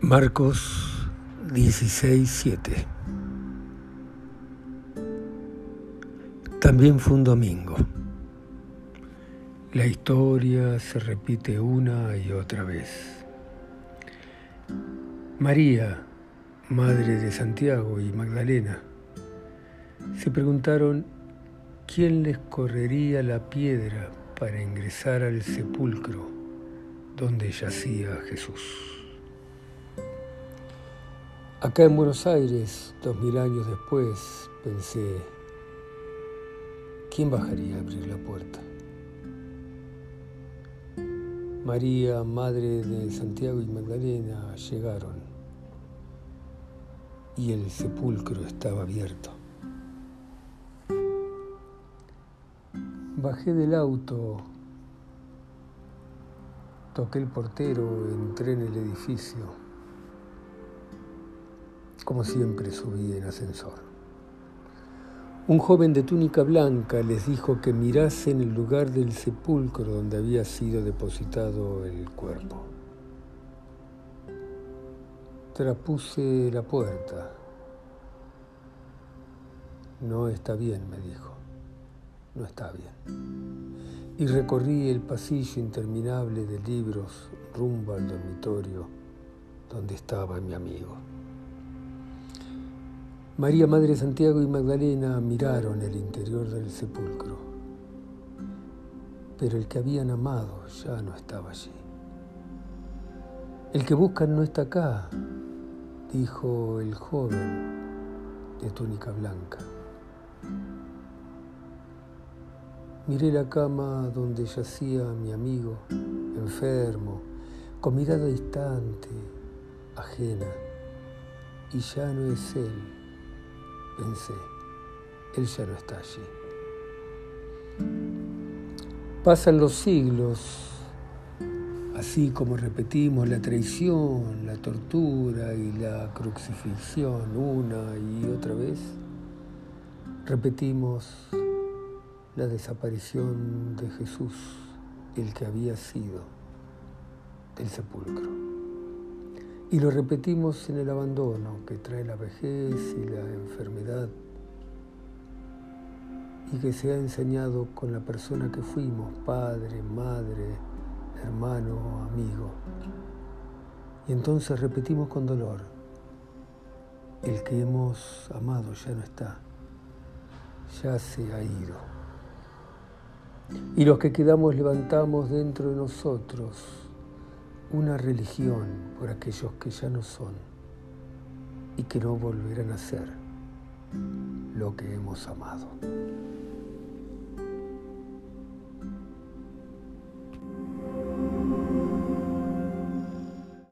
Marcos 16:7 También fue un domingo. La historia se repite una y otra vez. María, madre de Santiago y Magdalena, se preguntaron quién les correría la piedra para ingresar al sepulcro donde yacía Jesús. Acá en Buenos Aires, dos mil años después, pensé, ¿quién bajaría a abrir la puerta? María, madre de Santiago y Magdalena, llegaron y el sepulcro estaba abierto. Bajé del auto, toqué el portero, entré en el edificio como siempre subí en ascensor. Un joven de túnica blanca les dijo que mirasen el lugar del sepulcro donde había sido depositado el cuerpo. Trapuse la puerta. No está bien, me dijo. No está bien. Y recorrí el pasillo interminable de libros rumbo al dormitorio donde estaba mi amigo. María, Madre Santiago y Magdalena miraron el interior del sepulcro, pero el que habían amado ya no estaba allí. El que buscan no está acá, dijo el joven de túnica blanca. Miré la cama donde yacía mi amigo, enfermo, con mirada distante, ajena, y ya no es él pensé, Él ya no está allí. Pasan los siglos, así como repetimos la traición, la tortura y la crucifixión una y otra vez, repetimos la desaparición de Jesús, el que había sido del sepulcro. Y lo repetimos en el abandono que trae la vejez y la enfermedad y que se ha enseñado con la persona que fuimos, padre, madre, hermano, amigo. Y entonces repetimos con dolor, el que hemos amado ya no está, ya se ha ido. Y los que quedamos levantamos dentro de nosotros una religión por aquellos que ya no son y que no volverán a ser lo que hemos amado.